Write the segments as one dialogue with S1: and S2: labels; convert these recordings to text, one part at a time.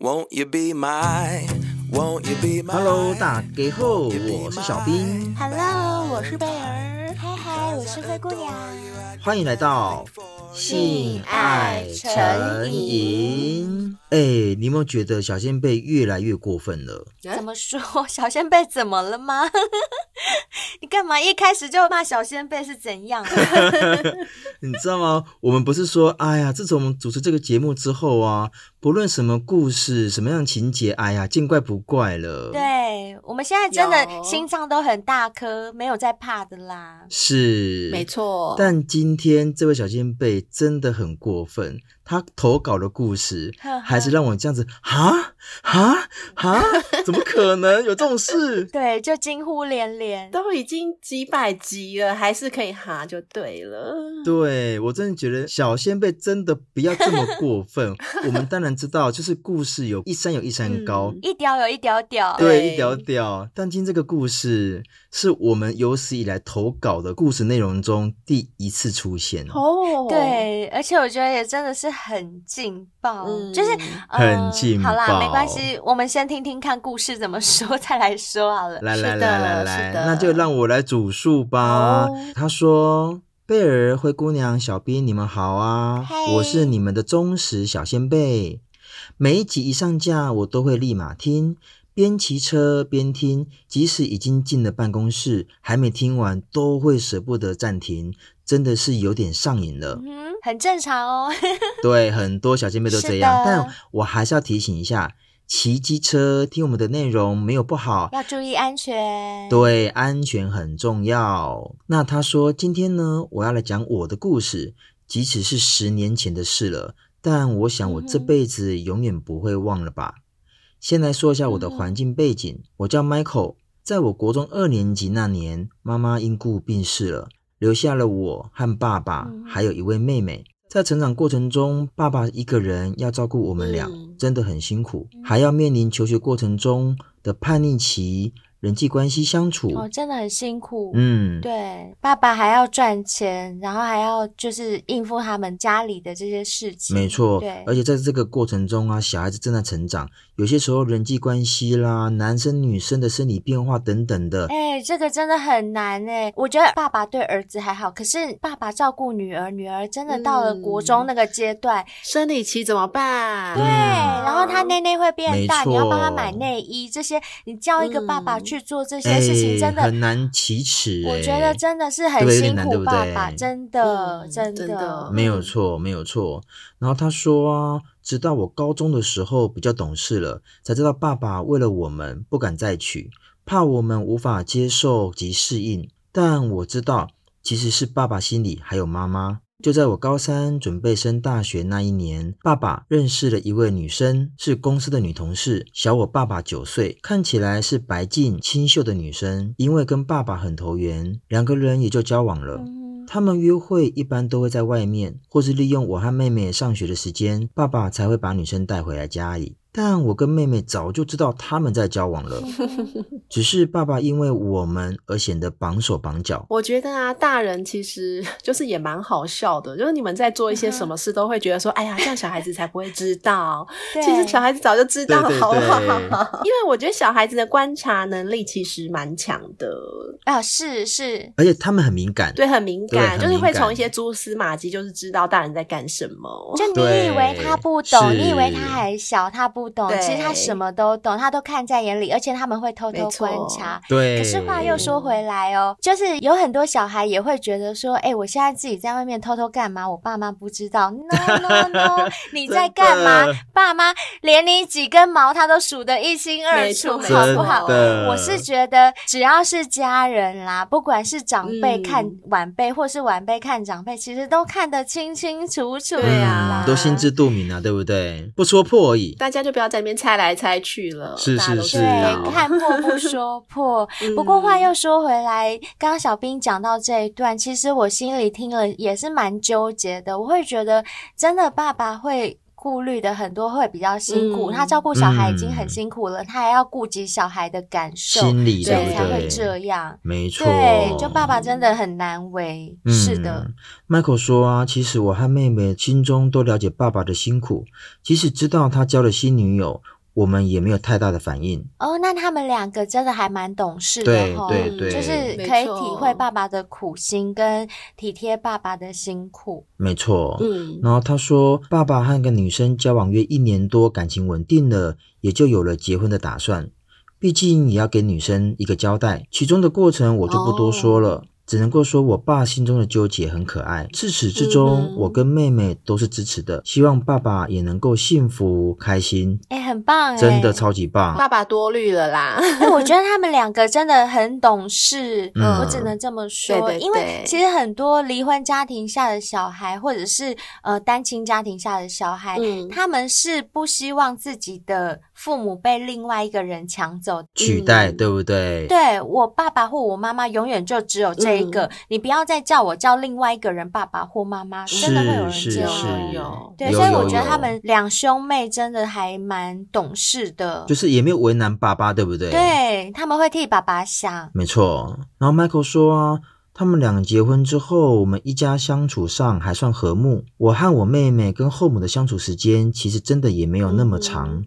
S1: Won't you be my, won't you be my
S2: Hello，大家好，我是小兵。
S3: Hello，我是贝儿。嗨嗨，我是灰姑娘。
S2: 欢迎来到
S3: 性爱成瘾。
S2: 哎，你有没有觉得小仙贝越来越过分了？
S3: 怎么说？小仙贝怎么了吗？你干嘛一开始就骂小仙贝是怎样？
S2: 你知道吗？我们不是说，哎呀，自从我们主持这个节目之后啊，不论什么故事、什么样的情节，哎呀，见怪不怪了。
S3: 对，我们现在真的心脏都很大颗，没有在怕的啦。
S2: 是，
S4: 没错。
S2: 但今天这位小仙贝真的很过分，他投稿的故事还是让我这样子，哈哈哈，怎么可能有这种事？
S3: 对，就惊呼连连。
S4: 都已经几百集了，还是可以哈就对了。
S2: 对，我真的觉得小仙贝真的不要这么过分。我们当然知道，就是故事有一山有一山高，
S3: 一屌有一屌屌。
S4: 对，
S2: 一屌屌。但今天这个故事是我们有史以来投稿的故事内容中第一次出现。
S4: 哦，
S3: 对，而且我觉得也真的是很劲爆，
S4: 嗯
S3: 就是、呃、
S2: 很劲爆
S3: 好啦，没关系，我们先听听看故事怎么说，再来说好了。
S2: 来来
S4: 是的
S2: 来
S4: 来来，
S2: 那就让我来主述吧。
S4: 好
S2: 他说：“贝儿、灰姑娘、小兵，你们好啊
S3: 嘿
S2: 我是你们的忠实小仙贝。每一集一上架，我都会立马听，边骑车边听，即使已经进了办公室，还没听完，都会舍不得暂停，真的是有点上瘾了。
S3: 嗯，很正常哦。
S2: 对，很多小姐妹都
S3: 这样，
S2: 但我还是要提醒一下。”骑机车听我们的内容没有不好，
S3: 要注意安全。
S2: 对，安全很重要。那他说，今天呢，我要来讲我的故事，即使是十年前的事了，但我想我这辈子永远不会忘了吧。先来说一下我的环境背景，我叫 Michael，在我国中二年级那年，妈妈因故病逝了，留下了我和爸爸，还有一位妹妹。在成长过程中，爸爸一个人要照顾我们俩，
S4: 嗯
S2: 真的很辛苦，还要面临求学过程中的叛逆期。人际关系相处
S3: 哦，真的很辛苦。
S2: 嗯，
S3: 对，爸爸还要赚钱，然后还要就是应付他们家里的这些事情。
S2: 没错。
S3: 对，
S2: 而且在这个过程中啊，小孩子正在成长，有些时候人际关系啦、男生女生的生理变化等等的，
S3: 哎、这个真的很难哎。我觉得爸爸对儿子还好，可是爸爸照顾女儿，女儿真的到了国中那个阶段，
S4: 生理期怎么办？
S3: 对，然后他内内会变大，你要帮他买内衣，这些你叫一个爸爸去做这些事情，
S2: 哎
S3: 真的
S2: 很难启齿。
S3: 我觉得真的是很辛
S2: 点难对不
S3: 苦爸爸，
S2: 对
S3: 真的、
S4: 嗯
S3: 真的
S4: 真的
S2: 没有错，没有错。然后他说啊，直到我高中的时候比较懂事了，才知道爸爸为了我们不敢再娶，怕我们无法接受及适应。但我知道，其实是爸爸心里还有妈妈。就在我高三准备升大学那一年，爸爸认识了一位女生，是公司的女同事，小我爸爸九岁，看起来是白净清秀的女生。因为跟爸爸很投缘，两个人也就交往了。
S3: 嗯
S2: 他们约会一般都会在外面，或是利用我和妹妹上学的时间，爸爸才会把女生带回来家里。但我跟妹妹早就知道他们在交往了，只是爸爸因为我们而显得绑手绑脚。
S4: 我觉得啊，大人其实 就是也蛮好笑的，就是你们在做一些什么事，都会觉得说，哎呀，这样小孩子才不会知道。其实小孩子早就知道，好不好？因为我觉得小孩子的观察能力其实蛮强的，
S3: 啊，是是，
S2: 而且他们很敏感，
S4: 对，很敏感，就是会从一些蛛丝马迹，就是知道大人在干什么。
S3: 就你以为他不懂，你以为他还小，他不懂，其实他什么都懂，他都看在眼里，而且他们会偷偷观察。
S2: 对。
S3: 可是话又说回来哦，就是有很多小孩也会觉得说，哎，我现在自己在外面偷偷干嘛？我爸妈不知道。No No No，你在干嘛？爸妈连你几根毛他都数得一清二楚，好不好？我是觉得只要是家人啦，不管是长辈
S4: 嗯
S3: 看晚辈，或是晚辈看长辈，其实都看得清清楚楚。
S4: 对啊
S2: 嗯，都心知肚明啊，对不对？不说破而已。
S4: 大家就不要在那边猜来猜去了，
S2: 是
S4: 大家都
S2: 是
S3: 对，看破不 说破。
S4: 嗯
S3: 不过话又说回来，刚刚小兵讲到这一段，其实我心里听了也是蛮纠结的。我会觉得，真的爸爸会顾虑的很多，会比较辛苦。
S4: 嗯、
S3: 他照顾小孩已经很辛苦了，嗯、他还要顾及小孩的感受，
S2: 心理
S3: 对，
S2: 对不对？
S3: 才会这样。
S2: 没错，
S3: 对，就爸爸真的很难为。
S2: 嗯、
S3: 是的
S2: ，Michael 说啊，其实我和妹妹心中都了解爸爸的辛苦，即使知道他交了新女友。我们也没有太大的反应
S3: 哦，那他们两个真的还蛮懂事的，
S2: 对对对，
S3: 就是可以体会爸爸的苦心跟体贴爸爸的辛苦，
S2: 没错。嗯，然后他说，爸爸和一个女生交往约一年多，感情稳定了，也就有了结婚的打算。毕竟也要给女生一个交代，其中的过程我就不多说了。哦只能够说，我爸心中的纠结很可爱。自始至终，嗯、我跟妹妹都是支持的，希望爸爸也能够幸福开心。
S3: 哎、欸，很棒，
S2: 真的超级棒。
S4: 爸爸多虑了啦。
S3: 哎，我觉得他们两个真的很懂事，嗯、我只能这么说。
S4: 对对对，
S3: 因为其实很多离婚家庭下的小孩，或者是呃单亲家庭下的小孩，嗯、他们是不希望自己的父母被另外一个人抢走、
S2: 取代，嗯、对不对？
S3: 对，我爸爸或我妈妈永远就只有这一个，嗯、你不要再叫我叫另外一个人爸爸或妈
S2: 妈，
S3: 真的会有人接
S2: 受。
S3: 有对，所以我觉得他们两兄妹真的还蛮懂事的，
S2: 就是也没有为难爸爸，对不对？
S3: 对，他们会替爸爸想，
S2: 没错。然后 Michael 说啊，他们两个结婚之后，我们一家相处上还算和睦。我和我妹妹跟后母的相处时间，其实真的也没有那么长。嗯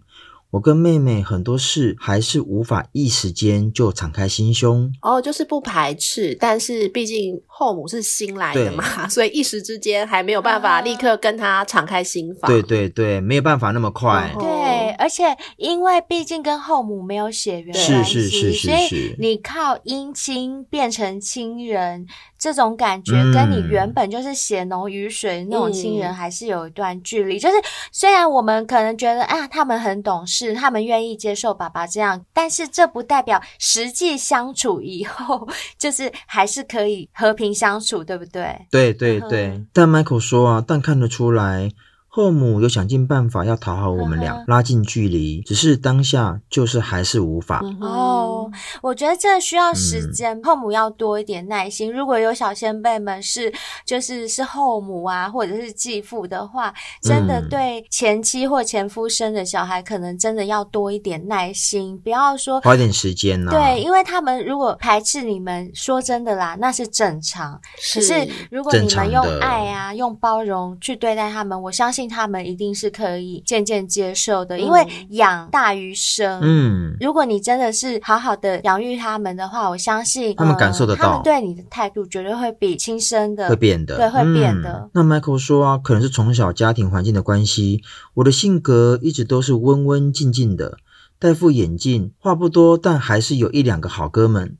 S2: 我跟妹妹很多事还是无法一时间就敞开心胸
S4: 哦，就是不排斥，但是毕竟后母是新来的嘛，所以一时之间还没有办法立刻跟她敞开心房。
S2: 对对对，没有办法那么快。
S3: 对，而且因为毕竟跟后母没有血缘关系，
S2: 是是是是是，
S3: 所以你靠姻亲变成亲人。这种感觉跟你原本就是血浓于水那种亲人还是有一段距离。嗯、就是虽然我们可能觉得啊，他们很懂事，他们愿意接受爸爸这样，但是这不代表实际相处以后就是还是可以和平相处，对不对？
S2: 对对对。嗯、但 Michael 说啊，但看得出来。后母有想尽办法要讨好我们俩，嗯、拉近距离，只是当下就是还是无法。
S3: 哦，我觉得这需要时间，嗯、后母要多一点耐心。如果有小先辈们是就是是后母啊，或者是继父的话，真的对前妻或前夫生的小孩，可能真的要多一点耐心，不要说
S2: 花点时间呢、啊。
S3: 对，因为他们如果排斥你们，说真的啦，那是正常。是可是如果你们用爱啊，用包容去对待他们，我相信。他们一定是可以渐渐接受的，因为养大于生。嗯，如果你真的是好好的养育他们的话，我相信
S2: 他们感受得到，
S3: 他们对你的态度绝对会比亲生的
S2: 会变的，
S3: 对，会变的。
S2: 嗯，那 Michael 说啊，可能是从小家庭环境的关系，我的性格一直都是温温静静的，戴副眼镜，话不多，但还是有一两个好哥们。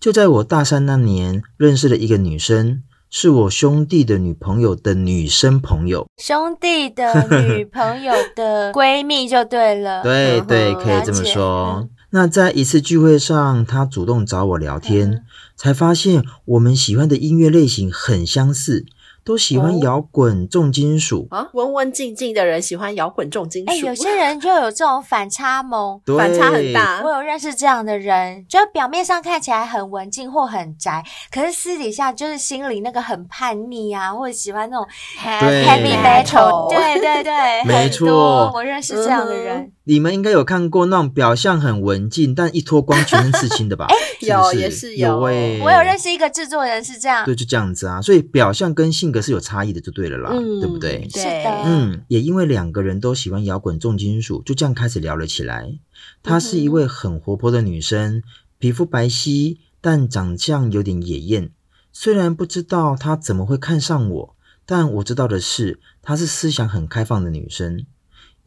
S2: 就在我大三那年，认识了一个女生。是我兄弟的女朋友的女生朋友，
S3: 兄弟的女朋友的闺蜜就对了。
S2: 对对，可以这么说。那在一次聚会上，她主动找我聊天，嗯、才发现我们喜欢的音乐类型很相似。都喜欢摇滚重金属。
S4: 啊，文文静静的人喜欢摇滚重金属。哎、
S3: 欸，有些人就有这种反差萌，
S2: 对。
S4: 反差很大。
S3: 我有认识这样的人，就表面上看起来很文静或很宅，可是私底下就是心里那个很叛逆啊，或者喜欢那种 heavy metal。对对对，
S2: 没错，
S3: 我认识这样的人。嗯
S2: 你们应该有看过那种表象很文静，但一脱光全身刺青的吧？
S3: 有也是有，
S2: 有欸、
S3: 我有认识一个制作人是这样，
S2: 对，就这样子啊。所以表象跟性格是有差异的，就对了啦，嗯、对不对？
S3: 是的，
S2: 嗯，也因为两个人都喜欢摇滚重金属，就这样开始聊了起来。她是一位很活泼的女生，皮肤白皙，但长相有点野艳。虽然不知道她怎么会看上我，但我知道的是，她是思想很开放的女生。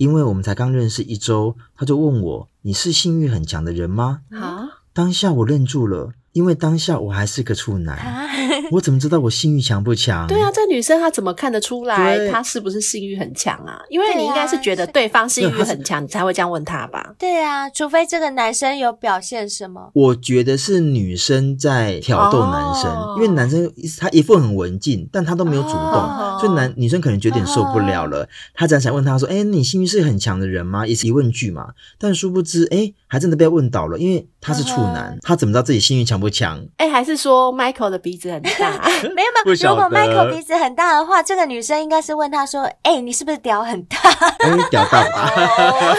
S2: 因为我们才刚认识一周，他就问我：“你是性欲很强的人吗？”啊！当下我愣住了。因为当下我还是个处男，啊、我怎么知道我性欲强不强？
S4: 对啊，这女生她怎么看得出来她是不是性欲很强啊？因为你应该是觉得对方性欲很强，你才会这样问她吧？
S3: 对啊，除非这个男生有表现什么。
S2: 我觉得是女生在挑逗男生，哦、因为男生他一副很文静，但他都没有主动，哦、所以男女生可能觉得有点受不了了。他这样想问他说：“哎，你性欲是很强的人吗？”也是疑问句嘛。但殊不知，哎，还真的被问倒了，因为他是处男，哦、他怎么知道自己性欲强？不强，
S4: 哎、欸，还是说 Michael 的鼻子很大？
S3: 没有没有，如果 Michael 鼻子很大的话，这个女生应该是问他说：“哎、欸，你是不是屌很大？”
S2: 屌大吧？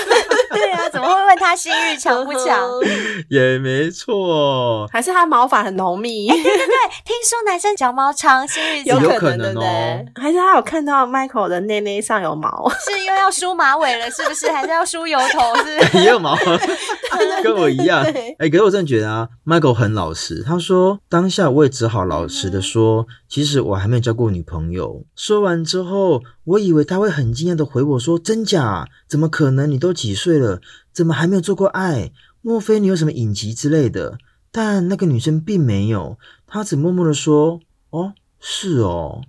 S3: 对啊，怎么会问他性欲强不强？
S2: 也没错，
S4: 还是他毛发很浓密？
S3: 欸、对对对，听说男生脚毛长，性欲，
S2: 有可能哦。
S4: 还是他有看到 Michael 的内内上有毛？
S3: 是因为要梳马尾了，是不是？还是要梳油头？是不是？
S2: 也有毛，跟我一样。哎、欸，可是我真的觉得啊，Michael 很老实。他说，当下我也只好老实的说，其实我还没有交过女朋友。说完之后，我以为他会很惊讶的回我说：“真假？怎么可能？你都几岁了？怎么还没有做过爱？莫非你有什么隐疾之类的？”但那个女生并没有，她只默默的说：“哦，是哦。”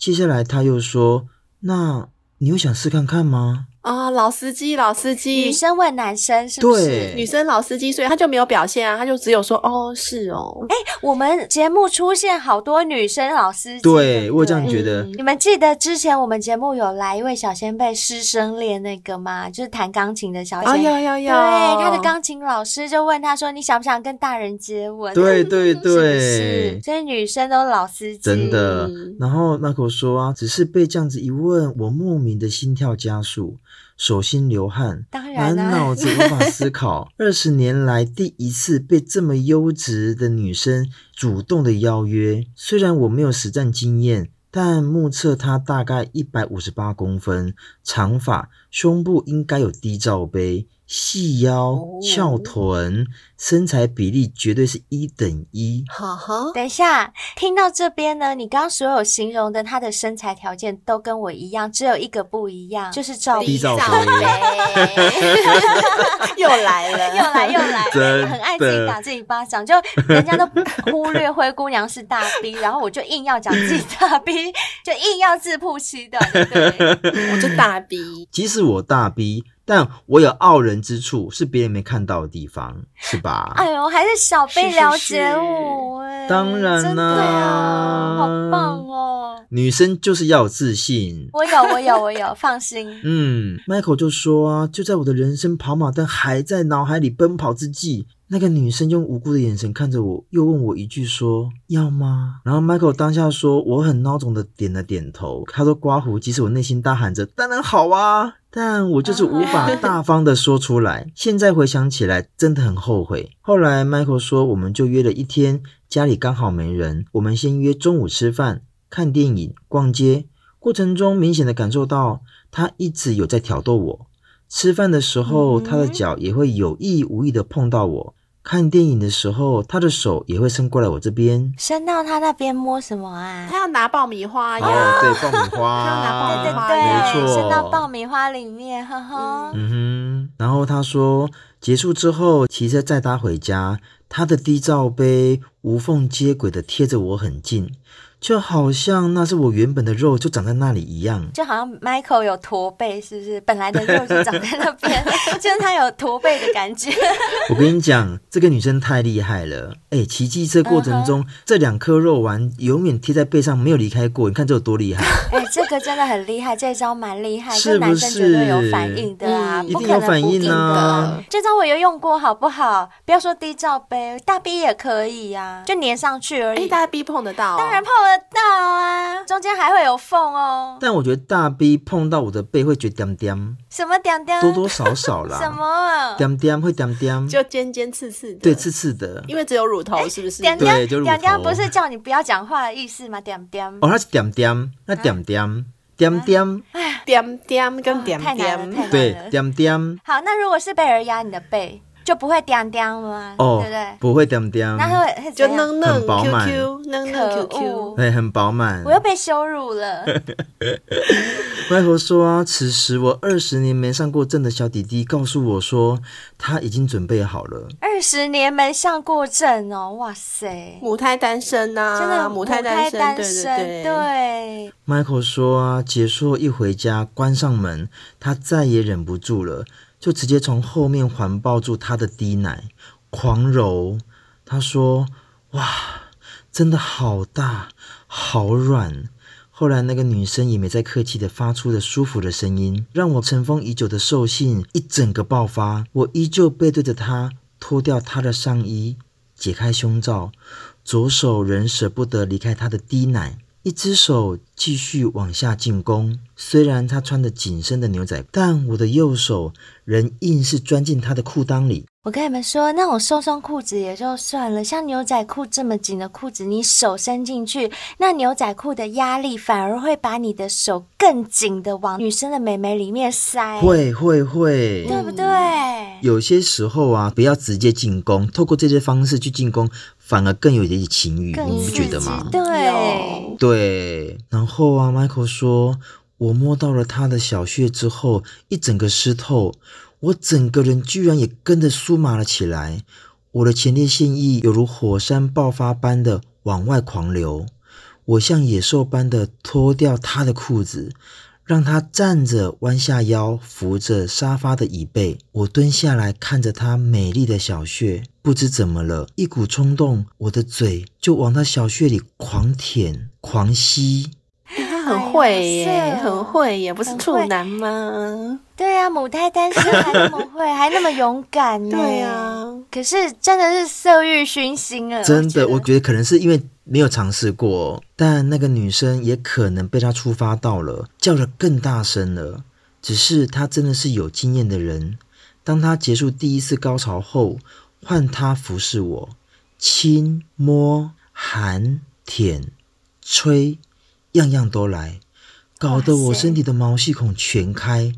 S2: 接下来他又说：“那你有想试看看吗？”
S4: 啊、哦，老司机，老司机，
S3: 女生问男生是不是？
S4: 女生老司机，所以他就没有表现啊，他就只有说哦，是哦。
S3: 哎、欸，我们节目出现好多女生老司机，
S2: 对，我这样觉得、
S3: 嗯。你们记得之前我们节目有来一位小仙贝师生恋那个吗？就是弹钢琴的小仙贝，
S4: 哦，有有有。
S3: 对，他的钢琴老师就问他说：“你想不想跟大人接吻？”
S2: 对对对，
S3: 是？所以女生都老司机，
S2: 真的。然后 Michael 说啊，只是被这样子一问，我莫名的心跳加速。手心流汗，满脑子无法思考。二十年来第一次被这么优质的女生主动的邀约，虽然我没有实战经验，但目测她大概一百五十八公分，长发，胸部应该有低罩杯。细腰翘臀，身材比例绝对是一等一。
S4: 哈哈，
S3: 等一下，听到这边呢，你刚刚所有形容的她的身材条件都跟我一样，只有一个不一样，就是罩杯。罩杯
S4: 又来了，
S3: 又来又来，很爱自己打自己巴掌，就人家都忽略灰姑娘是大 B，然后我就硬要讲自己大 B，就硬要自曝其短，对不对？
S4: 我就大 B，
S2: 即使我大逼。但我有傲人之处，是别人没看到的地方，是吧？
S3: 哎呦，还是小贝了解我哎，
S2: 当然啦、
S3: 啊，好棒哦！
S2: 女生就是要有自信。
S3: 我有，我有，我有，放心。
S2: 嗯，Michael 就说啊，就在我的人生跑马灯还在脑海里奔跑之际。那个女生用无辜的眼神看着我，又问我一句说：“要吗？”然后 Michael 当下说：“我很孬种的点了点头。”他说：“刮胡。”即使我内心大喊着：“当然好啊！”但我就是无法大方的说出来。现在回想起来，真的很后悔。后来 Michael 说：“我们就约了一天，家里刚好没人，我们先约中午吃饭、看电影、逛街。过程中明显的感受到他一直有在挑逗我。吃饭的时候，他的脚也会有意无意的碰到我。看电影的时候，他的手也会伸过来我这边，
S3: 伸到他那边摸什么啊？
S4: 他要拿爆米花呀！
S2: 哦，对，爆米花，
S4: 他要拿爆米花，
S3: 对对对，
S2: 没错，
S3: 伸到爆米花里面，呵呵。
S2: 嗯哼，然后他说，结束之后骑车载他回家，他的低罩杯无缝接轨的贴着我很近。就好像那是我原本的肉就长在那里一样，
S3: 就好像 Michael 有驼背，是不是？本来的肉就长在那边，就是他有驼背的感觉。
S2: 我跟你讲，这个女生太厉害了。哎，骑机车过程中，uh -huh. 这两颗肉丸永远贴在背上，没有离开过。你看这有多厉害？哎，
S3: 这个真的很厉害，这招蛮厉害，
S2: 是不是？
S3: 男生绝对有反应的啊，
S2: 一定有反应啊。
S3: 这招我有用过，好不好？不要说低罩杯，大 B 也可以呀，啊，就粘上去而已。
S4: 大 B 碰得到，哦，
S3: 当然碰得到啊，中间还会有缝哦。
S2: 但我觉得大 B 碰到我的背会觉得点点，
S3: 什么点点？
S2: 多多少少啦。
S3: 什么？
S2: 点点会点点，
S4: 就尖尖刺刺的。
S2: 对，刺刺的。
S4: 因为只有乳头，是不是？
S3: 点点点点不是叫你不要讲话的意思吗？点点。
S2: 哦，它是点点，那点点点点，
S3: 哎，
S4: 点点跟
S3: 点点。
S2: 对，点点。
S3: 好，那如果是贝尔压你的背。就不会掉掉吗？
S2: 哦，
S3: 对不对？
S2: 不会掉掉，
S3: 那会
S4: 就嫩嫩
S2: 很饱满
S4: ，Q Q 嫩嫩 Q Q，
S2: 对，很饱满。
S3: 我又被羞辱了。
S2: 外婆说啊，此时我二十年没上过阵的小弟弟告诉我说，他已经准备好了。
S3: 二十年没上过阵哦，哇塞！
S4: 母胎单身呐、啊，
S3: 真的
S4: 母胎单身，
S3: 单身
S4: 对对对。
S3: 对
S2: Michael 说啊，结束一回家，关上门，他再也忍不住了。就直接从后面环抱住他的低奶，狂揉。他说：“哇，真的好大，好软。”后来那个女生也没再客气的发出了舒服的声音，让我尘封已久的兽性一整个爆发。我依旧背对着她，脱掉她的上衣，解开胸罩。左手仍舍不得离开他的滴奶，一只手继续往下进攻。虽然他穿着紧身的牛仔，但我的右手仍硬是钻进他的裤裆里。
S3: 我跟你们说，那种松松裤子也就算了，像牛仔裤这么紧的裤子，你手伸进去，那牛仔裤的压力反而会把你的手更紧的往女生的美眉里面塞。
S2: 会会会，
S3: 对不对？
S2: 有些时候啊，不要直接进攻，透过这些方式去进攻，反而更有一点情欲，你不觉得吗？
S3: 对
S2: 对。然后啊，Michael 说，我摸到了他的小穴之后，一整个湿透。我整个人居然也跟着酥麻了起来，我的前列腺液犹如火山爆发般的往外狂流，我像野兽般的脱掉他的裤子，让他站着弯下腰扶着沙发的椅背，我蹲下来看着他美丽的小穴，不知怎么了，一股冲动，我的嘴就往他小穴里狂舔狂吸。
S4: 他很会耶，很会耶，不是处男吗？
S3: 对呀、啊，母胎单身还那么会，还那么勇敢呢。
S4: 对呀、啊，
S3: 可是真的是色欲熏心了。
S2: 真的，我觉，得可能是因为没有尝试过，但那个女生也可能被他触发到了，叫得更大声了。只是她真的是有经验的人，当她结束第一次高潮后，换她服侍我，亲、摸、含、舔、吹。样样都来，搞得我身体的毛细孔全开，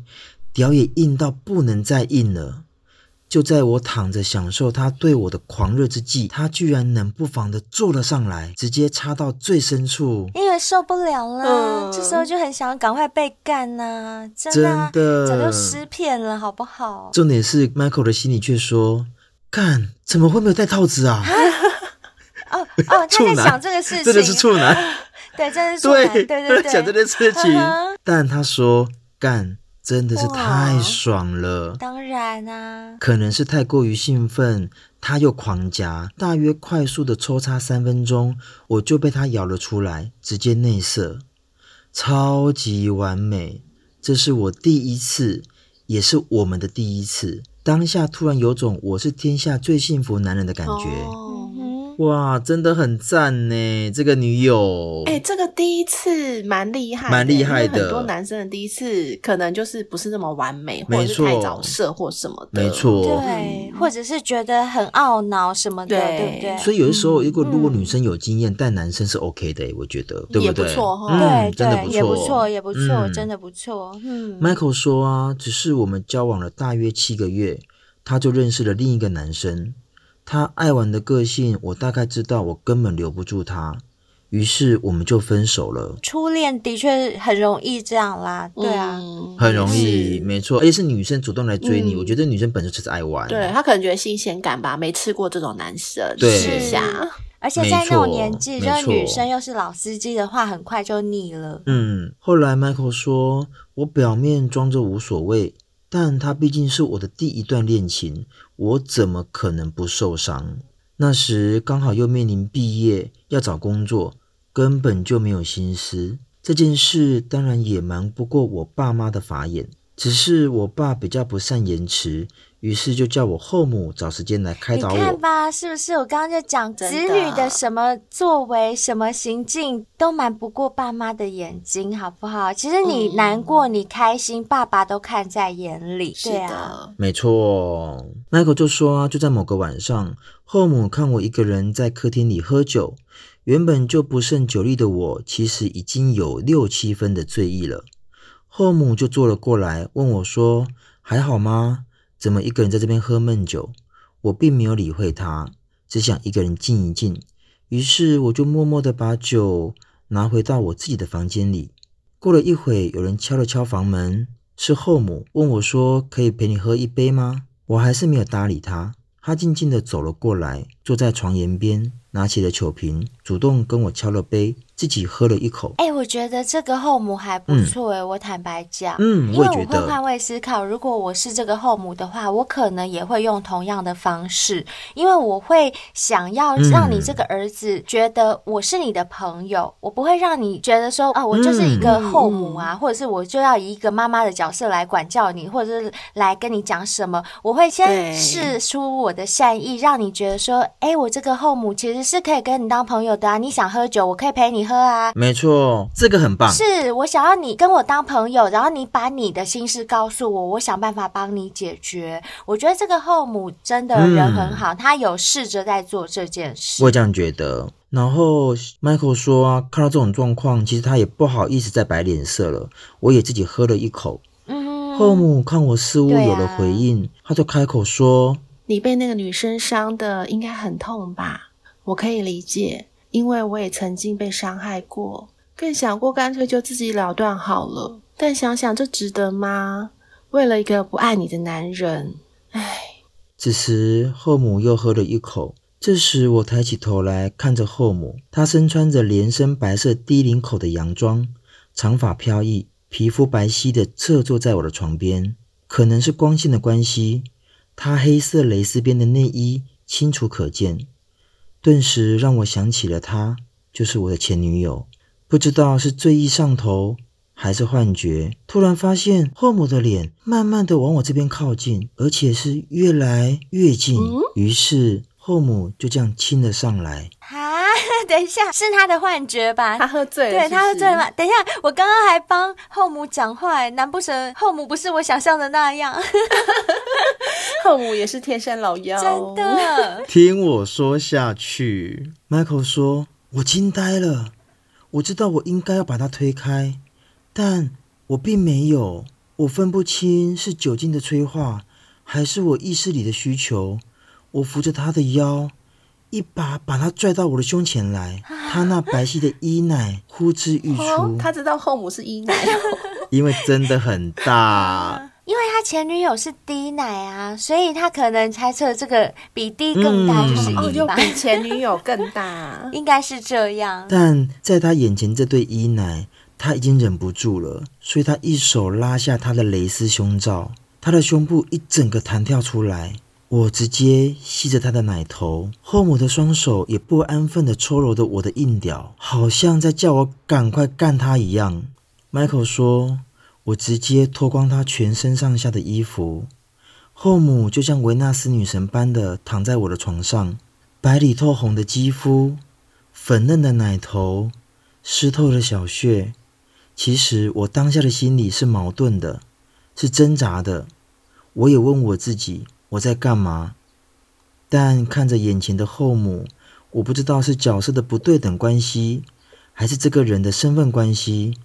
S2: 屌也硬到不能再硬了。就在我躺着享受他对我的狂热之际，他居然冷不防的坐了上来，直接插到最深处，
S3: 因为受不了了，嗯、这时候就很想要赶快被干呐、啊，真的、早就失片了，好不好？
S2: 重点是 Michael 的心里却说：干，怎么会没有戴套子啊？
S3: 哦哦，他在想这个事情，
S2: 真的是处男。
S3: 对，真是对，对对对，
S2: 讲这件事情。但他说干真的是太爽了，
S3: 当然啊，
S2: 可能是太过于兴奋，他又狂夹，大约快速的抽插三分钟，我就被他咬了出来，直接内射，超级完美。这是我第一次，也是我们的第一次。当下突然有种我是天下最幸福男人的感觉。哦哇，真的很赞呢！这个女友，
S4: 哎、欸，这个第一次蛮厉害，
S2: 蛮厉害的。
S4: 很多男生的第一次可能就是不是那么完美，或者是太早射或什么的，
S2: 没错，
S3: 对，或者是觉得很懊恼什么的，对，对不对？
S2: 所以有的时候，如果如果女生有经验，但男生是 OK 的，我觉得，对不对？
S4: 也不错哈，
S3: 对，
S2: 真的不错，
S3: 也不错，也不错，真的不错。嗯
S2: ，Michael 说啊，只是我们交往了大约七个月，他就认识了另一个男生。他爱玩的个性，我大概知道，我根本留不住他，于是我们就分手了。
S3: 初恋的确很容易这样啦，对啊，
S2: 嗯、很容易，没错，而且是女生主动来追你，嗯、我觉得女生本身就是爱玩，
S4: 对，她可能觉得新鲜感吧，没吃过这种男生，
S2: 对，
S4: 试一下，
S3: 而且在那种年纪，就是女生又是老司机的话，很快就腻了。
S2: 嗯，后来 Michael 说，我表面装着无所谓。但他毕竟是我的第一段恋情，我怎么可能不受伤？那时刚好又面临毕业，要找工作，根本就没有心思。这件事当然也瞒不过我爸妈的法眼，只是我爸比较不善言辞。于是就叫我后母找时间来开导我。
S3: 你看吧，是不是？我刚刚就讲子女的什么作为、什么行径，都瞒不过爸妈的眼睛，好不好？其实你难过、嗯、你开心，爸爸都看在眼里。对啊，
S2: 没错。Michael 就说啊，就在某个晚上，后母看我一个人在客厅里喝酒，原本就不胜酒力的我，其实已经有六七分的醉意了。后母就坐了过来，问我说：“还好吗？”怎么一个人在这边喝闷酒？我并没有理会他，只想一个人静一静。于是我就默默地把酒拿回到我自己的房间里。过了一会，有人敲了敲房门，是后母问我说：“可以陪你喝一杯吗？”我还是没有搭理他。他静静地走了过来，坐在床沿边，拿起了酒瓶，主动跟我敲了杯。自己喝了一口，
S3: 哎、欸，我觉得这个后母还不错哎、欸，嗯、我坦白讲，
S2: 嗯，
S3: 因为我会换位思考，如果我是这个后母的话，我可能也会用同样的方式，因为我会想要让你这个儿子觉得我是你的朋友，嗯、我不会让你觉得说啊，我就是一个后母啊，嗯、或者是我就要以一个妈妈的角色来管教你，或者是来跟你讲什么，我会先试出我的善意，让你觉得说，哎、欸，我这个后母其实实是可以跟你当朋友的啊。你想喝酒，我可以陪你喝啊。
S2: 没错，这个很棒。
S3: 是我想要你跟我当朋友，然后你把你的心事告诉我，我想办法帮你解决。我觉得这个后母真的人很好，嗯、他有试着在做这件事。
S2: 我也这样觉得。然后 Michael 说啊，看到这种状况，其实他也不好意思再摆脸色了。我也自己喝了一口。嗯，后母看我似乎有了回应，啊、他就开口说：“
S4: 你被那个女生伤的应该很痛吧？我可以理解，因为我也曾经被伤害过，更想过干脆就自己了断好了。但想想这值得吗？为了一个不爱你的男人，唉。”
S2: 此时后母又喝了一口。这时，我抬起头来看着后母，她身穿着连身白色低领口的洋装，长发飘逸，皮肤白皙的侧坐在我的床边。可能是光线的关系，她黑色蕾丝边的内衣清楚可见，顿时让我想起了她，就是我的前女友。不知道是醉意上头还是幻觉，突然发现后母的脸慢慢的往我这边靠近，而且是越来越近。于是。后母就这样亲了上来
S3: 啊！等一下，是他的幻觉吧？
S4: 他喝醉了，
S3: 对，他喝醉了吗？等一下，我刚刚还帮后母讲话，难不成后母不是我想象的那样？
S4: 后母也是天山老妖，
S3: 真的。
S2: 听我说下去，Michael 说：“我惊呆了，我知道我应该要把他推开，但我并没有，我分不清是酒精的催化，还是我意识里的需求。”我扶着他的腰，一把把他拽到我的胸前来。他那白皙的衣奶呼之欲出。
S4: 哦，他知道后母是衣奶，
S2: 因为真的很大。
S3: 因为他前女友是低奶啊，所以他可能猜测这个比低更大就是衣吧。
S4: 嗯，哦，比前女友更大，
S3: 应该是这样。
S2: 但在他眼前这对一奶，他已经忍不住了，所以他一手拉下他的蕾丝胸罩，他的胸部一整个弹跳出来。我直接吸着他的奶头，后母的双手也不安分地搓揉着我的硬屌，好像在叫我赶快干他一样。Michael 说：“我直接脱光他全身上下的衣服，后母就像维纳斯女神般的躺在我的床上，白里透红的肌肤，粉嫩的奶头，湿透的小穴。其实我当下的心里是矛盾的，是挣扎的。我也问我自己。”我在干嘛？但看着眼前的后母，我不知道是角色的不对等关系，还是这个人的身份关系，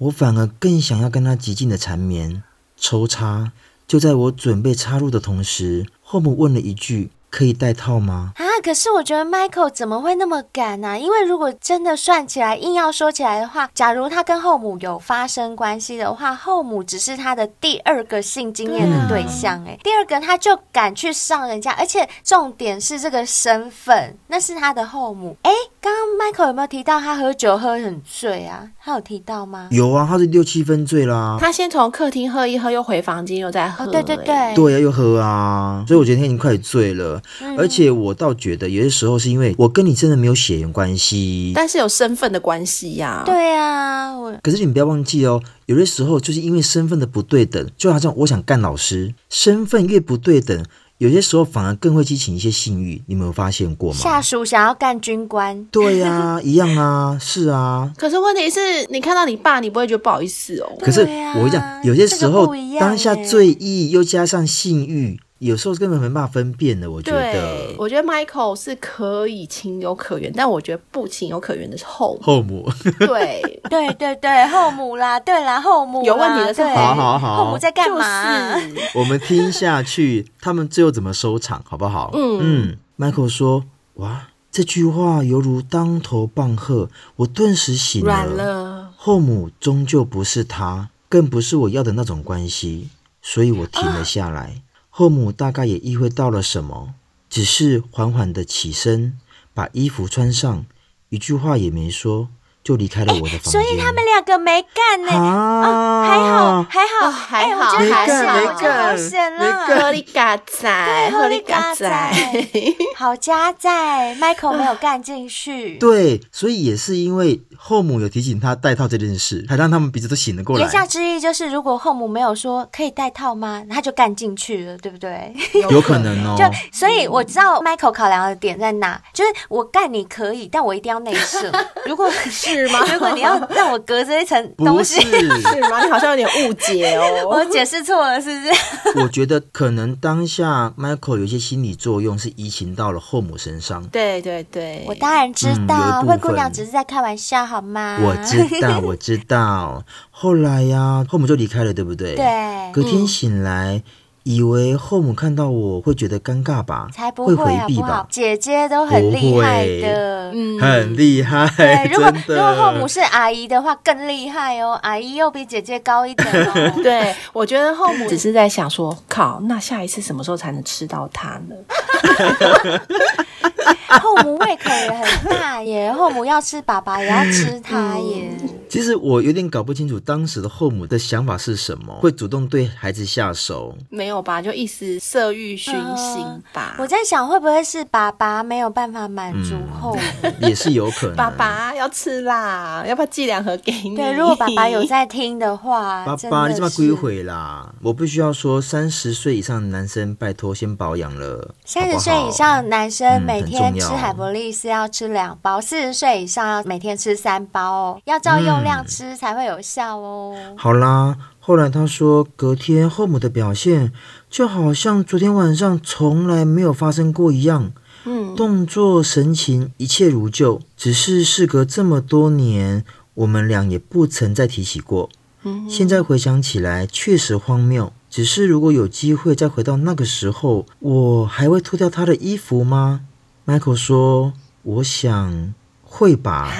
S2: 我反而更想要跟他极尽的缠绵、抽插。就在我准备插入的同时，后母问了一句。可以戴套
S3: 吗？可是我觉得 Michael 怎么会那么敢呢、啊？因为如果真的算起来，硬要说起来的话，假如他跟后母有发生关系的话，后母只是他的第二个性经验的对象。哎、嗯，第二个他就敢去上人家，而且重点是这个身份，那是他的后母。哎，刚刚 Michael 有没有提到他喝酒喝很醉啊？他有提到吗？
S2: 有啊，他是六七分醉啦。
S4: 他先从客厅喝一喝，又回房间又再喝、欸。
S3: 对对对，
S2: 对啊，又喝啊。所以我觉得他已经快醉了。而且我倒觉得，有些时候是因为我跟你真的没有血缘关系，
S4: 但是有身份的关系呀。
S3: 对啊，
S2: 可是你们不要忘记哦，有些时候就是因为身份的不对等，就好像我想干老师，身份越不对等。有些时候反而更会激起一些性欲，你们有发现过吗？
S3: 下属想要干军官，
S2: 对呀、啊，一样啊，是啊。
S4: 可是问题是你看到你爸，你不会觉得不好意思哦。
S2: 可是我会讲，有些时候当下醉意又加上性欲。有时候根本没办法分辨的，我觉得。
S4: 对，我觉得 Michael 是可以情有可原，但我觉得不情有可原的是后母。
S2: 后母。
S4: 对
S3: 对对对，后母啦，对啦，后母
S4: 有问题的是。
S2: 好好好，
S3: 后母在干嘛？
S4: 就是、
S2: 我们听下去，他们最后怎么收场，好不好？嗯嗯。Michael 说：“哇，这句话犹如当头棒喝，我顿时醒了。
S4: 了
S2: 后母终究不是他，更不是我要的那种关系，所以我停了下来。啊”霍姆大概也意会到了什么，只是缓缓的起身，把衣服穿上，一句话也没说，就离开了我的房间。
S3: 所以他们两个没干呢、欸。
S2: 啊、
S3: 哦，还好，还好，
S4: 哦、还好，
S3: 欸、
S4: 还好，
S3: 没干，没干。
S4: 合理嘎仔，合理嘎仔，
S3: 好家在，Michael 没有干进去。
S2: 对，所以也是因为后母有提醒他戴套这件事，才让他们彼此都醒了过来。
S3: 言下之意就是，如果后母没有说可以戴套吗？他就干进去了，对不对？
S2: 有可能哦。
S3: 就所以我知道 Michael 考量的点在哪，就是我干你可以，但我一定要内射。如果
S4: 是吗？
S3: 如果你要让我隔着一层东西，
S2: 是，
S4: 是吗？你好像有点误解哦。
S3: 我解释错了，是不是？
S2: 我觉得可能当下 Michael 有一些心理作用是移情到了后母身上。
S4: 对对对，
S3: 我当然知道，灰、嗯、姑娘只是在开玩笑，好吗？
S2: 我知道，我知道。后来呀、啊，后母就离开了，对不对？
S3: 对。
S2: 隔天醒来。嗯以为后母看到我会觉得尴尬吧？
S3: 才不会，
S2: 会回避吧？
S3: 姐姐都很厉害的，
S2: 嗯，很厉害。
S3: 对，如果如果后母是阿姨的话，更厉害哦。阿姨又比姐姐高一等哦。
S4: 对，我觉得后母只是在想说，靠，那下一次什么时候才能吃到它呢？
S3: 后母胃口也很大耶，后母要吃爸爸也要吃他耶。
S2: 其实我有点搞不清楚当时的后母的想法是什么，会主动对孩子下手？
S4: 没有吧，就一时色欲熏心吧。
S3: 呃、我在想，会不会是爸爸没有办法满足后母？
S2: 嗯、也是有可能。
S4: 爸爸要吃啦，要不要寄两盒给你？
S3: 对，如果爸爸有在听的话，
S2: 爸爸你这么归回啦。我必须要说，三十岁以上的男生，拜托先保养了。
S3: 三十岁以上的男生每天吃海博利斯要吃两包，四十岁以上要每天吃三包哦，要照用量吃才会有效哦。
S2: 嗯、好啦，后来他说，隔天后母的表现就好像昨天晚上从来没有发生过一样，嗯，动作神情一切如旧，只是事隔这么多年，我们俩也不曾再提起过。嗯，现在回想起来确实荒谬。只是如果有机会再回到那个时候，我还会脱掉他的衣服吗？Michael 说：“我想会吧，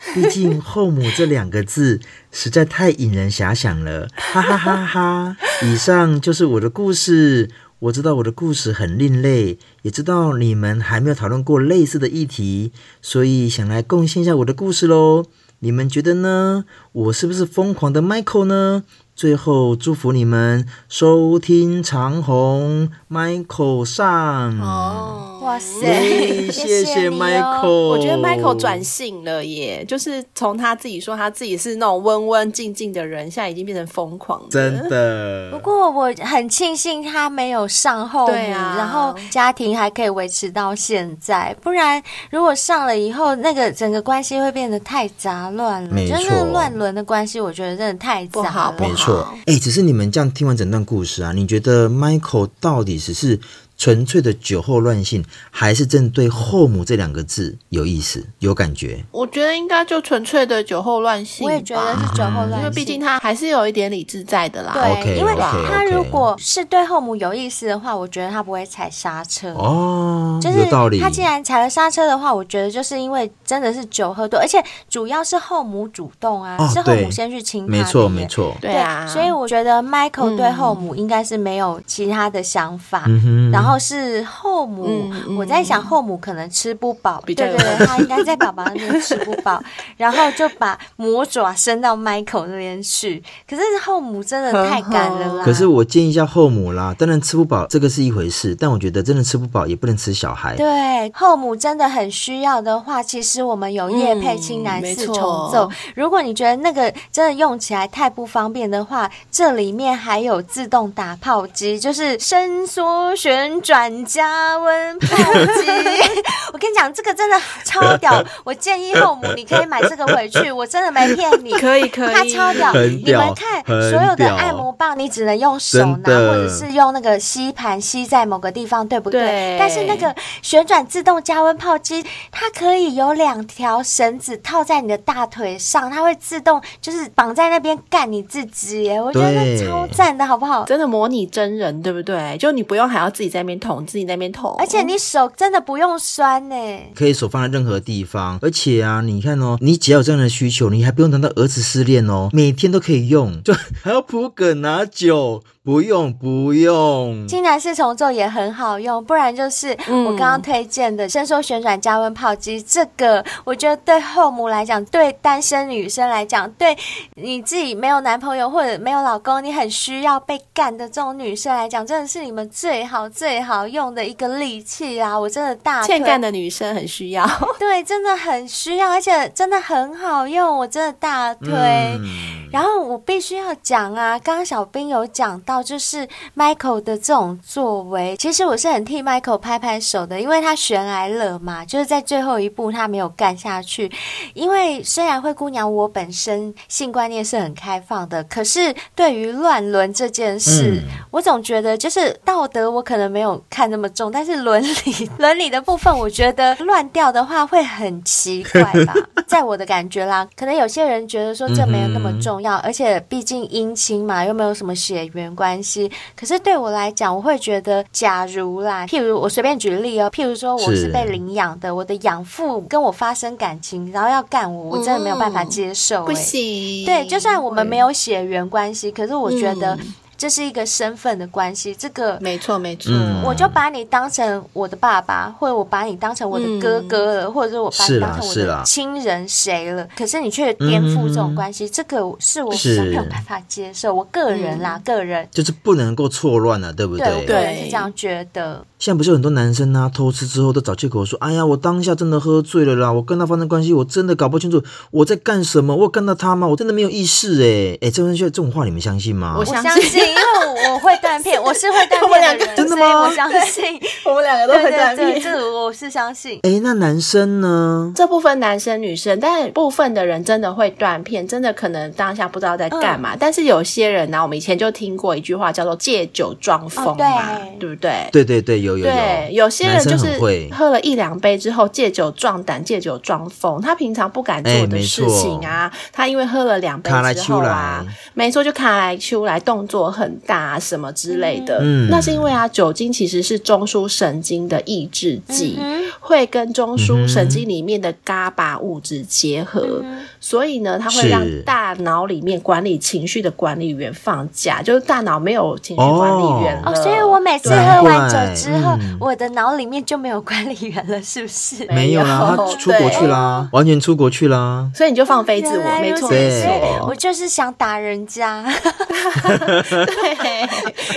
S2: 毕竟后母这两个字实在太引人遐想了。”哈哈哈哈！以上就是我的故事。我知道我的故事很另类，也知道你们还没有讨论过类似的议题，所以想来贡献一下我的故事喽。你们觉得呢？我是不是疯狂的 Michael 呢？最后祝福你们收听长虹 Michael 上
S4: 哦，哇塞，
S2: 谢谢 Michael。
S4: 我觉得 Michael 转性了耶，就是从他自己说他自己是那种温温静静的人，现在已经变成疯狂的，
S2: 真的。
S3: 不过我很庆幸他没有上后母，然后家庭还可以维持到现在。不然如果上了以后，那个整个关系会变得太杂乱了。没错，就是乱伦的关系，我觉得真的太杂了，
S2: 不好。哎，只是你们这样听完整段故事啊，你觉得 Michael 到底只是纯粹的酒后乱性，还是针对后母这两个字有意思、有感觉？
S4: 我觉得应该就纯粹的酒后乱性。
S3: 我也觉得是酒后乱性，因为
S4: 毕竟他还是有一点理智在的啦。
S3: 对
S2: ，okay,
S3: 因为他如果是对后母有意思的话，我觉得他不会踩刹车。
S2: 哦，
S3: 就是他既然踩了刹车的话，我觉得就是因为真的是酒喝多，而且主要是后母主动啊，哦、是后母先去亲他。
S2: 没错，没错。
S3: 对啊，所以我觉得 Michael 对后母应该是没有其他的想法，嗯、然后。然后是后母，我在想后母可能吃不饱，对对对，他应该在宝宝那边吃不饱，然后就把魔爪伸到 Michael 那边去。可是后母真的太赶了啦。
S2: 可是我建议一下后母啦，当然吃不饱这个是一回事，但我觉得真的吃不饱也不能吃小孩。
S3: 对，后母真的很需要的话，其实我们有叶配青男四重奏。嗯、如果你觉得那个真的用起来太不方便的话，这里面还有自动打泡机，就是伸缩旋。转加温泡机，我跟你讲，这个真的超屌！我建议后母你可以买这个回去，我真的没骗你，
S4: 可以可以，
S3: 它超屌！
S2: 屌
S3: 你们看，所有的按摩棒你只能用手拿，或者是用那个吸盘吸在某个地方，对不对？对，但是那个旋转自动加温泡机，它可以有两条绳子套在你的大腿上，它会自动就是绑在那边干你自己耶！我觉得超赞的，好不好？
S4: 真的模拟真人，对不对？就你不用还要自己在那边捅自己那边捅，
S3: 而且你手真的不用酸呢，
S2: 可以手放在任何地方。而且啊，你看哦，你只要有这样的需求，你还不用等到儿子失恋哦，每天都可以用，就还要铺梗拿酒。不用不用，
S3: 金兰四重奏也很好用，不然就是我刚刚推荐的伸缩旋转加温泡机，嗯、这个我觉得对后母来讲，对单身女生来讲，对你自己没有男朋友或者没有老公，你很需要被干的这种女生来讲，真的是你们最好最好用的一个利器啊！我真的大推，
S4: 欠干的女生很需要，
S3: 对，真的很需要，而且真的很好用，我真的大推。嗯然后我必须要讲啊，刚刚小兵有讲到，就是 Michael 的这种作为，其实我是很替 Michael 拍拍手的，因为他悬崖勒马，就是在最后一步他没有干下去。因为虽然灰姑娘我本身性观念是很开放的，可是对于乱伦这件事，嗯、我总觉得就是道德我可能没有看那么重，但是伦理伦理的部分，我觉得乱掉的话会很奇怪吧，在我的感觉啦，可能有些人觉得说这没有那么重。要，而且毕竟姻亲嘛，又没有什么血缘关系。可是对我来讲，我会觉得，假如啦，譬如我随便举例哦，譬如说我是被领养的，我的养父跟我发生感情，然后要干我，我真的没有办法接受、欸。
S4: 不行。
S3: 对，就算我们没有血缘关系，可是我觉得。这是一个身份的关系，这个
S4: 没错没错，
S3: 嗯、我就把你当成我的爸爸，或者我把你当成我的哥哥了，嗯、或者是我把你当成我的亲人谁了，可是你却颠覆这种关系，嗯、这个是我没有办法接受。我个人啦，嗯、个人。
S2: 就是不能够错乱了，对不对？
S3: 对，我个人是这样觉得。
S2: 现在不是有很多男生啊，偷吃之后都找借口说：“哎呀，我当下真的喝醉了啦，我跟他发生关系，我真的搞不清楚我在干什么，我有干到他吗？我真的没有意识。”哎哎，这种这种话你们相信吗？
S3: 我相信，因为我会断片，我是会断片的人，
S2: 真的吗？
S3: 我相信，
S4: 我们两个都会断片，
S3: 这我是相信。
S2: 哎，那男生呢？
S4: 这部分男生女生，但部分的人真的会断片，真的可能当下不知道在干嘛。但是有些人呢，我们以前就听过一句话，叫做“借酒装疯”嘛，对不对？
S2: 对对对，有有有。
S4: 有些人就是喝了一两杯之后借酒壮胆，借酒装疯。他平常不敢做的事情啊，欸、他因为喝了两杯之后啊，没错，就卡来出来，动作很大什么之类的。嗯，那是因为啊，酒精其实是中枢神经的抑制剂，嗯、会跟中枢神经里面的 GABA 物质结合，嗯、所以呢，它会让大脑里面管理情绪的管理员放假，就是大脑没有情绪管理员了。
S3: 哦，所以我每次喝完酒之后，嗯、我的脑。里面就没有管理员了，是不是？
S2: 没有啦，他出国去啦，完全出国去啦。
S4: 所以你就放飞自我，没错，没错。
S3: 我就是想打人家，
S4: 对，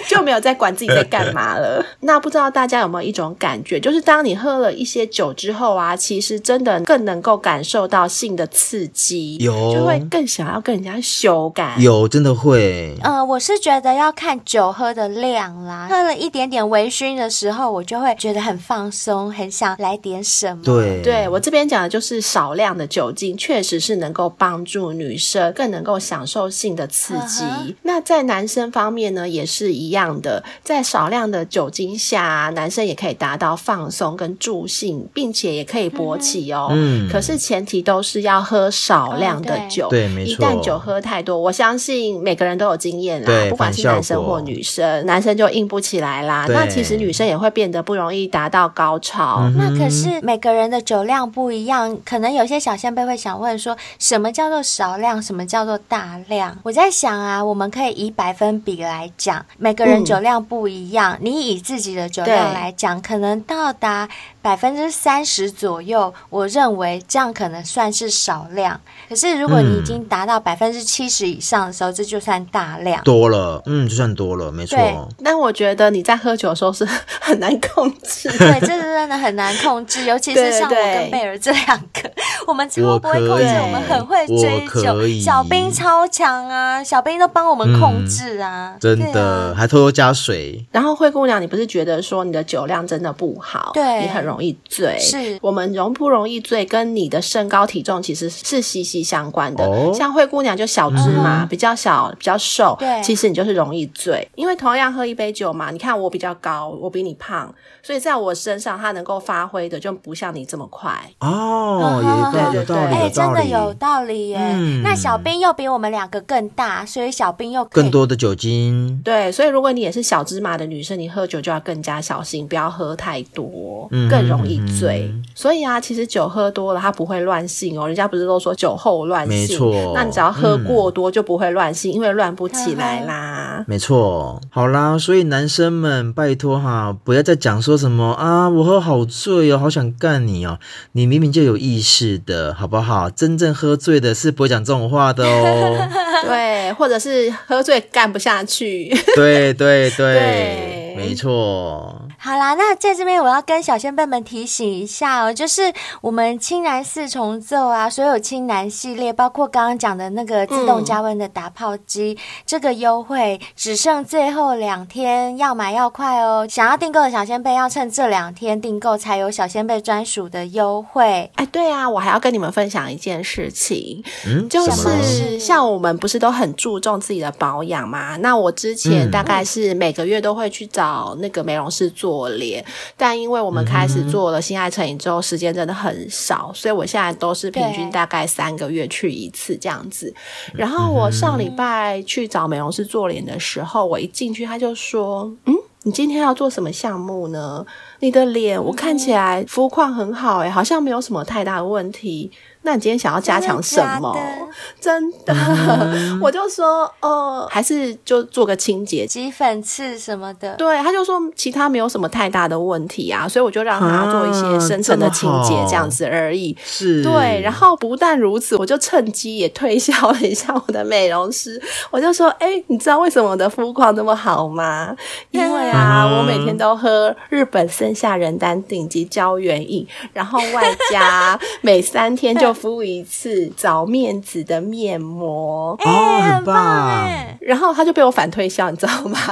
S4: 就没有在管自己在干嘛了。那不知道大家有没有一种感觉，就是当你喝了一些酒之后啊，其实真的更能够感受到性的刺激，有就会更想要跟人家修改，
S2: 有真的会。
S3: 呃，我是觉得要看酒喝的量啦，喝了一点点微醺的时候，我就会觉得。很放松，很想来点什么。
S2: 对，
S4: 对我这边讲的就是少量的酒精，确实是能够帮助女生更能够享受性的刺激。Uh huh. 那在男生方面呢，也是一样的，在少量的酒精下，男生也可以达到放松跟助兴，并且也可以勃起哦。嗯，可是前提都是要喝少量的酒。
S2: 对，没错。
S4: 一旦酒喝太多，我相信每个人都有经验啦，对不管是男生或女生，男生就硬不起来啦。那其实女生也会变得不容易。达到高潮，
S3: 嗯、那可是每个人的酒量不一样，可能有些小仙贝会想问说，什么叫做少量，什么叫做大量？我在想啊，我们可以以百分比来讲，每个人酒量不一样，嗯、你以自己的酒量来讲，可能到达百分之三十左右，我认为这样可能算是少量。可是如果你已经达到百分之七十以上的时候，嗯、这就算大量，
S2: 多了，嗯，就算多了，没错。
S4: 但我觉得你在喝酒的时候是很难控制，
S3: 对，这是真的很难控制，尤其是像我跟贝尔这两个，我们超不会控制，我，我们很会追酒。小兵超强啊，小兵都帮我们控制啊，
S2: 嗯、真的，啊、还偷偷加水。
S4: 然后灰姑娘，你不是觉得说你的酒量真的不好，
S3: 对，
S4: 你很容易。容易醉，
S3: 是
S4: 我们容不容易醉，跟你的身高体重其实是息息相关的。哦、像灰姑娘就小芝麻，嗯、比较小，比较瘦，对，其实你就是容易醉。因为同样喝一杯酒嘛，你看我比较高，我比你胖，所以在我身上它能够发挥的就不像你这么快。
S2: 哦，也对，有道理，
S3: 哎，真的有道理耶。嗯、那小兵又比我们两个更大，所以小兵又
S2: 更多的酒精。
S4: 对，所以如果你也是小芝麻的女生，你喝酒就要更加小心，不要喝太多，嗯，更。很容易醉。嗯、所以啊，其实酒喝多了，它不会乱性哦。人家不是都说酒后乱性？没错。那你只要喝过多就不会乱性，嗯、因为乱不起来啦。
S2: 没错。好啦，所以男生们拜托哈，不要再讲说什么啊，我喝好醉哦，好想干你哦。你明明就有意识的，好不好？真正喝醉的是不会讲这种话的哦。
S4: 对，或者是喝醉干不下去。
S2: 对。对对 没错，
S3: 好啦，那在这边我要跟小仙贝们提醒一下哦，就是我们青蓝四重奏啊，所有青蓝系列，包括刚刚讲的那个自动加温的打泡机，嗯、这个优惠只剩最后两天，要买要快哦！想要订购的小仙贝要趁这两天订购，才有小仙贝专属的优惠。
S4: 哎，对啊，我还要跟你们分享一件事情，嗯，就是像我们不是都很注重自己的保养吗？那我之前大概是每个月都会去。找那个美容师做脸，但因为我们开始做了性爱成瘾之后，时间真的很少，所以我现在都是平均大概三个月去一次这样子。然后我上礼拜去找美容师做脸的时候，我一进去他就说：“嗯，你今天要做什么项目呢？你的脸我看起来肤况很好，欸，诶，好像没有什么太大的问题。”那你今天想要加强什么？真的，嗯、我就说，呃，还是就做个清洁，
S3: 挤粉刺什么的。
S4: 对，他就说其他没有什么太大的问题啊，所以我就让他做一些深层的清洁，这样子而已。是，对。然后不但如此，我就趁机也推销了一下我的美容师，我就说，哎、欸，你知道为什么我的肤况那么好吗？因为啊，我每天都喝日本森下人丹顶级胶原饮，然后外加每三天就。敷一次找面子的面膜
S2: 哦，很棒哎！
S4: 然后他就被我反推销，你知道吗？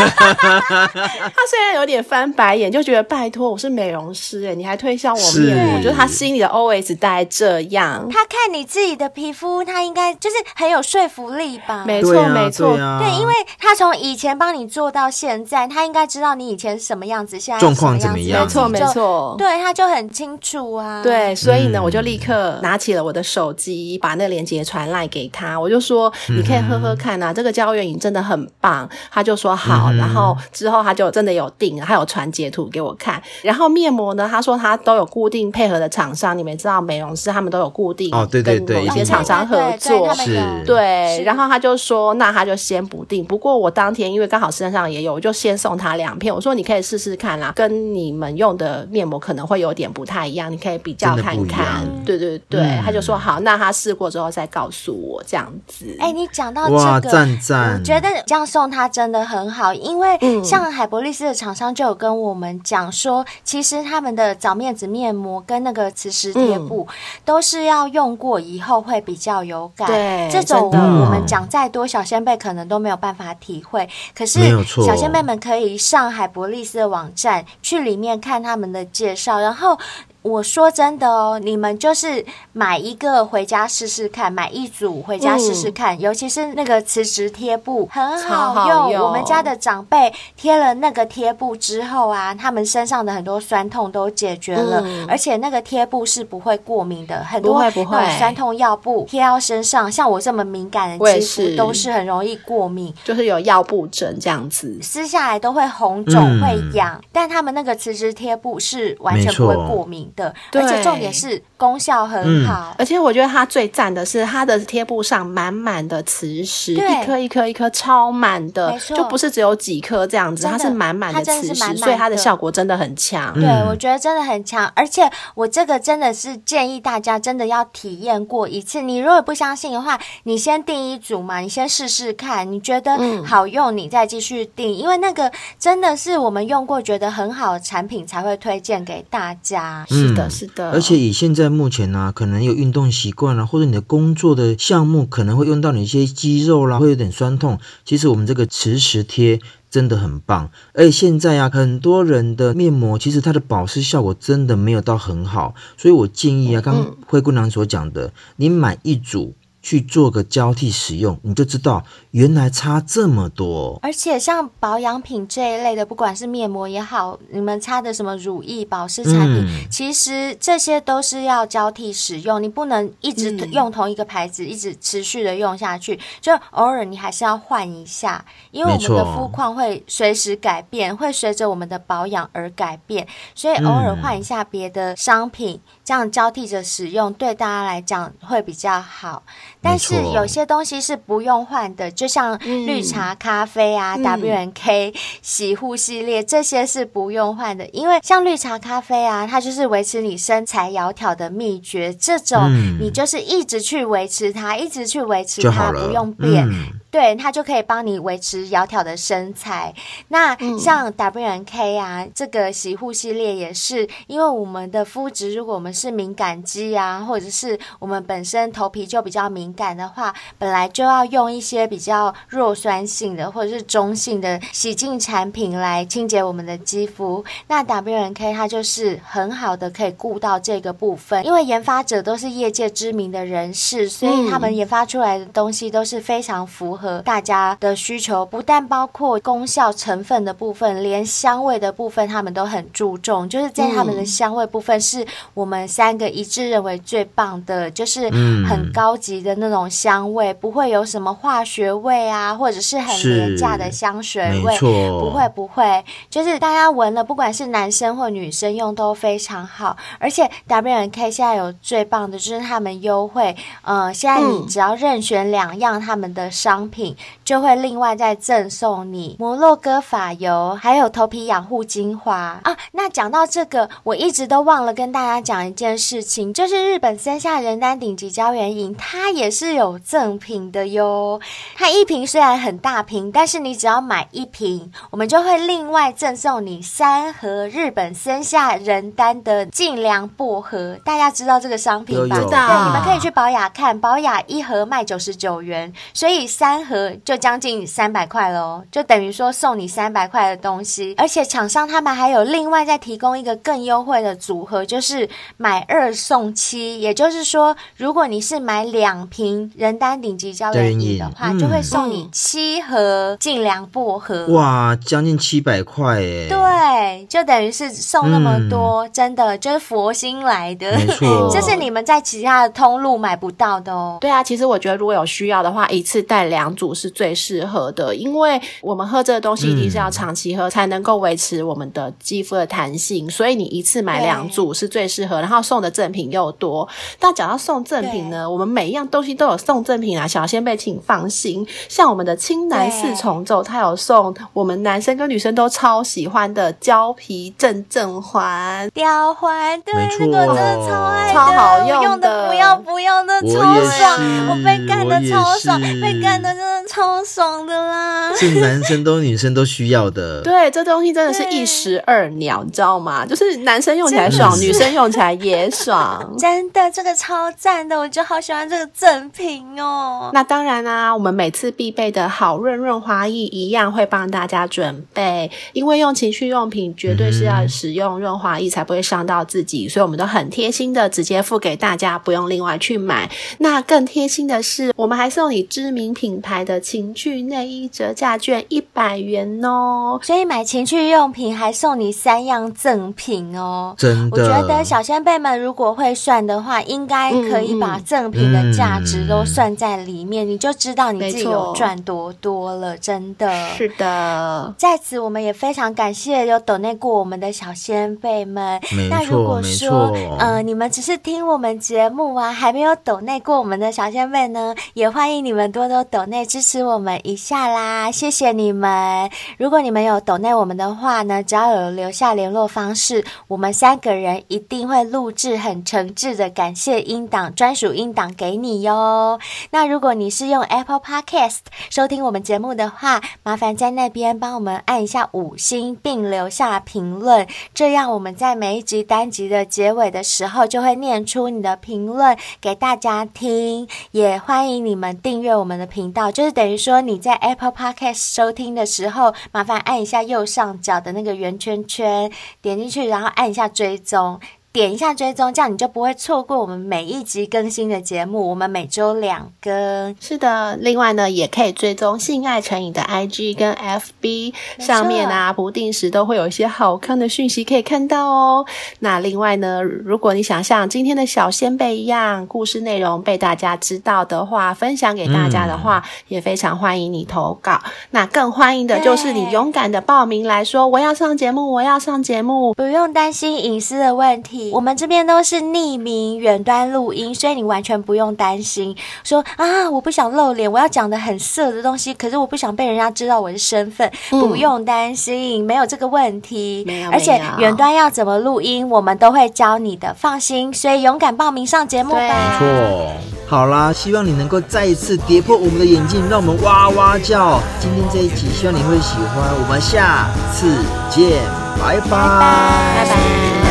S4: 他虽然有点翻白眼，就觉得拜托，我是美容师哎，你还推销我面膜？我觉得他心里的 OS 大概这样。
S3: 他看你自己的皮肤，他应该就是很有说服力吧？
S4: 没错，没错，
S3: 对，因为他从以前帮你做到现在，他应该知道你以前是什么样子，现在状况怎么样？
S4: 没错，没错，
S3: 对，他就很清楚啊。
S4: 对，所以呢，我就立刻拿起了我的手机，把那个链接传来给他，我就说：“你可以喝喝看啊，这个胶原饮真的很棒。”他就说：“好。”然后之后他就真的有订，他有传截图给我看。然后面膜呢，他说他都有固定配合的厂商，你们知道美容师他们都有固定哦，对对对，跟某一些厂商合作是，对。然后他就说，那他就先不订。不过我当天因为刚好身上也有，我就先送他两片。我说你可以试试看啦，跟你们用的面膜可能会有点不太一样，你可以比较看看。对对对，嗯、他就说好，那他试过之后再告诉我这样子。
S3: 哎，你讲到这个，赞赞，我觉得这样送他真的很好。因为像海博力斯的厂商就有跟我们讲说，其实他们的早面子面膜跟那个磁石贴布都是要用过以后会比较有感。对，这种我们讲再多，小仙贝可能都没有办法体会。可是小仙贝们可以上海博力斯的网站去里面看他们的介绍，然后。我说真的哦，你们就是买一个回家试试看，买一组回家试试看，嗯、尤其是那个磁石贴布很好用。好用，我们家的长辈贴了那个贴布之后啊，他们身上的很多酸痛都解决了，嗯、而且那个贴布是不会过敏的。很多那种酸痛药布贴到身上，像我这么敏感的肌肤都是很容易过敏，
S4: 就是有药布疹这样子，
S3: 撕下来都会红肿、嗯、会痒。但他们那个磁石贴布是完全不会过敏。的，而且重点是功效很好，
S4: 而且我觉得它最赞的是它的贴布上满满的磁石，一颗一颗一颗超满的，就不是只有几颗这样子，它是满满的磁石，所以它的效果真的很强。
S3: 对，我觉得真的很强，而且我这个真的是建议大家真的要体验过一次。你如果不相信的话，你先订一组嘛，你先试试看，你觉得好用，你再继续订，因为那个真的是我们用过觉得很好的产品才会推荐给大家。
S4: 是的，是的，
S2: 而且以现在目前呢、啊，可能有运动习惯啊，或者你的工作的项目可能会用到你一些肌肉啦，会有点酸痛。其实我们这个磁石贴真的很棒，而且现在啊，很多人的面膜其实它的保湿效果真的没有到很好，所以我建议啊，刚刚灰姑娘所讲的，你买一组。去做个交替使用，你就知道原来差这么多。
S3: 而且像保养品这一类的，不管是面膜也好，你们擦的什么乳液、保湿产品，嗯、其实这些都是要交替使用，你不能一直用同一个牌子，嗯、一直持续的用下去。就偶尔你还是要换一下，因为我们的肤况会随时改变，会随着我们的保养而改变，所以偶尔换一下别的商品，嗯、这样交替着使用，对大家来讲会比较好。但是有些东西是不用换的，就像绿茶咖啡啊、嗯、W&K 洗护系列这些是不用换的，因为像绿茶咖啡啊，它就是维持你身材窈窕的秘诀，这种你就是一直去维持它，一直去维持它，不用变。嗯对，它就可以帮你维持窈窕的身材。那像 W N K 啊，嗯、这个洗护系列也是，因为我们的肤质，如果我们是敏感肌啊，或者是我们本身头皮就比较敏感的话，本来就要用一些比较弱酸性的或者是中性的洗净产品来清洁我们的肌肤。那 W N K 它就是很好的可以顾到这个部分，因为研发者都是业界知名的人士，所以他们研发出来的东西都是非常符合。和大家的需求，不但包括功效成分的部分，连香味的部分，他们都很注重。就是在他们的香味部分，是我们三个一致认为最棒的，就是很高级的那种香味，不会有什么化学味啊，或者是很廉价的香水味，不会不会，就是大家闻了，不管是男生或女生用都非常好。而且 W&K 现在有最棒的就是他们优惠，呃，现在你只要任选两样他们的商品。品就会另外再赠送你摩洛哥发油，还有头皮养护精华啊。那讲到这个，我一直都忘了跟大家讲一件事情，就是日本森下仁丹顶级胶原饮，它也是有赠品的哟。它一瓶虽然很大瓶，但是你只要买一瓶，我们就会另外赠送你三盒日本森下仁丹的净凉薄荷。大家知道这个商品吧？对，你们可以去宝雅看，宝雅一盒卖九十九元，所以三。盒就将近三百块喽，就等于说送你三百块的东西，而且厂商他们还有另外再提供一个更优惠的组合，就是买二送七。也就是说，如果你是买两瓶人丹顶级胶原饮的话，就会送你七盒净凉薄荷。
S2: 哇，将近七百块耶！
S3: 对，就等于是送那么多，嗯、真的就是佛心来的，没错，这是你们在其他的通路买不到的哦。
S4: 对啊，其实我觉得如果有需要的话，一次带两。组是最适合的，因为我们喝这个东西一定是要长期喝，才能够维持我们的肌肤的弹性。所以你一次买两组是最适合，然后送的赠品又多。但讲到送赠品呢，我们每一样东西都有送赠品啊，小仙贝请放心。像我们的青蓝四重奏，它有送我们男生跟女生都超喜欢的胶皮正正环、
S3: 吊环，对，那个真的超爱，
S4: 超好用的，
S3: 用的不要不要的，超爽，我被干的超爽，被干的。真的超爽的啦！
S2: 是男生都女生都需要的。
S4: 对，这东西真的是一石二鸟，你知道吗？就是男生用起来爽，女生用起来也爽。
S3: 真的，这个超赞的，我就好喜欢这个赠品哦。
S4: 那当然啦、啊，我们每次必备的好润润滑液一样会帮大家准备，因为用情趣用品绝对是要使用润滑液才不会伤到自己，所以我们都很贴心的直接付给大家，不用另外去买。那更贴心的是，我们还送你知名品牌。牌的情趣内衣折价券一百元哦，
S3: 所以买情趣用品还送你三样赠品哦。
S2: 真的，
S3: 我觉得小仙贝们如果会算的话，应该可以把赠品的价值都算在里面，嗯、你就知道你自己有赚多多了。真的，
S4: 是的。
S3: 在此，我们也非常感谢有抖内过我们的小仙贝们。那如果说，呃，你们只是听我们节目啊，还没有抖内过我们的小仙贝呢，也欢迎你们多多抖内。支持我们一下啦，谢谢你们！如果你们有抖内我们的话呢，只要有留下联络方式，我们三个人一定会录制很诚挚的感谢音档，专属音档给你哟。那如果你是用 Apple Podcast 收听我们节目的话，麻烦在那边帮我们按一下五星，并留下评论，这样我们在每一集单集的结尾的时候就会念出你的评论给大家听。也欢迎你们订阅我们的频道。就是等于说你在 Apple Podcast 收听的时候，麻烦按一下右上角的那个圆圈圈，点进去，然后按一下追踪。点一下追踪，这样你就不会错过我们每一集更新的节目。我们每周两更。
S4: 是的，另外呢，也可以追踪性爱成瘾的 IG 跟 FB 上面啊，不定时都会有一些好看的讯息可以看到哦。那另外呢，如果你想像今天的小仙贝一样，故事内容被大家知道的话，分享给大家的话，嗯、也非常欢迎你投稿。那更欢迎的就是你勇敢的报名来说，我要上节目，我要上节目，
S3: 不用担心隐私的问题。我们这边都是匿名远端录音，所以你完全不用担心。说啊，我不想露脸，我要讲的很色的东西，可是我不想被人家知道我的身份。嗯、不用担心，没有这个问题。
S4: 没有，
S3: 而且远端要怎么录音，我们都会教你的，放心。所以勇敢报名上节目吧。
S2: 没错。好啦，希望你能够再一次跌破我们的眼镜，让我们哇哇叫。今天这一集，希望你会喜欢。我们下次见，拜拜，
S3: 拜拜。拜拜。